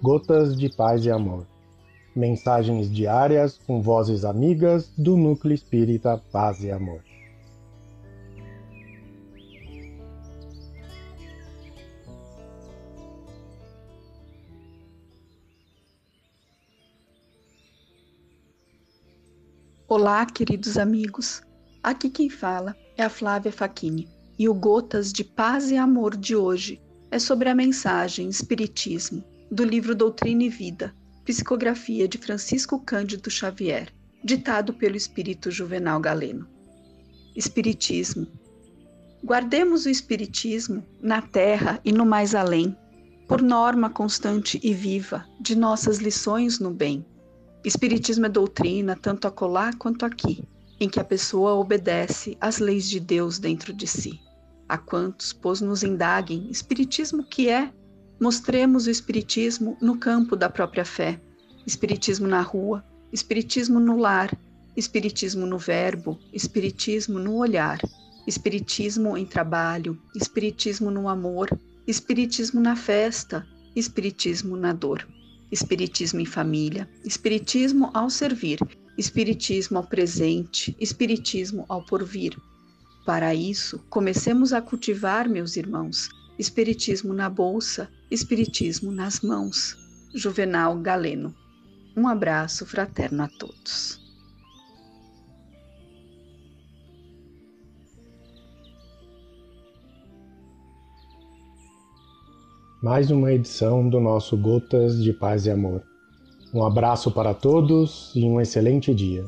Gotas de Paz e Amor. Mensagens diárias com vozes amigas do Núcleo Espírita Paz e Amor. Olá, queridos amigos. Aqui quem fala é a Flávia Faquini e o Gotas de Paz e Amor de hoje é sobre a mensagem Espiritismo do livro Doutrina e Vida, psicografia de Francisco Cândido Xavier, ditado pelo espírito Juvenal Galeno. Espiritismo. Guardemos o Espiritismo na terra e no mais além, por norma constante e viva de nossas lições no bem. Espiritismo é doutrina tanto acolá quanto aqui, em que a pessoa obedece às leis de Deus dentro de si. A quantos, pois, nos indaguem, Espiritismo que é Mostremos o Espiritismo no campo da própria fé, Espiritismo na rua, Espiritismo no lar, Espiritismo no verbo, Espiritismo no olhar, Espiritismo em trabalho, Espiritismo no amor, Espiritismo na festa, Espiritismo na dor, Espiritismo em família, Espiritismo ao servir, Espiritismo ao presente, Espiritismo ao porvir. Para isso, comecemos a cultivar, meus irmãos, Espiritismo na bolsa, Espiritismo nas mãos. Juvenal Galeno. Um abraço fraterno a todos. Mais uma edição do nosso Gotas de Paz e Amor. Um abraço para todos e um excelente dia.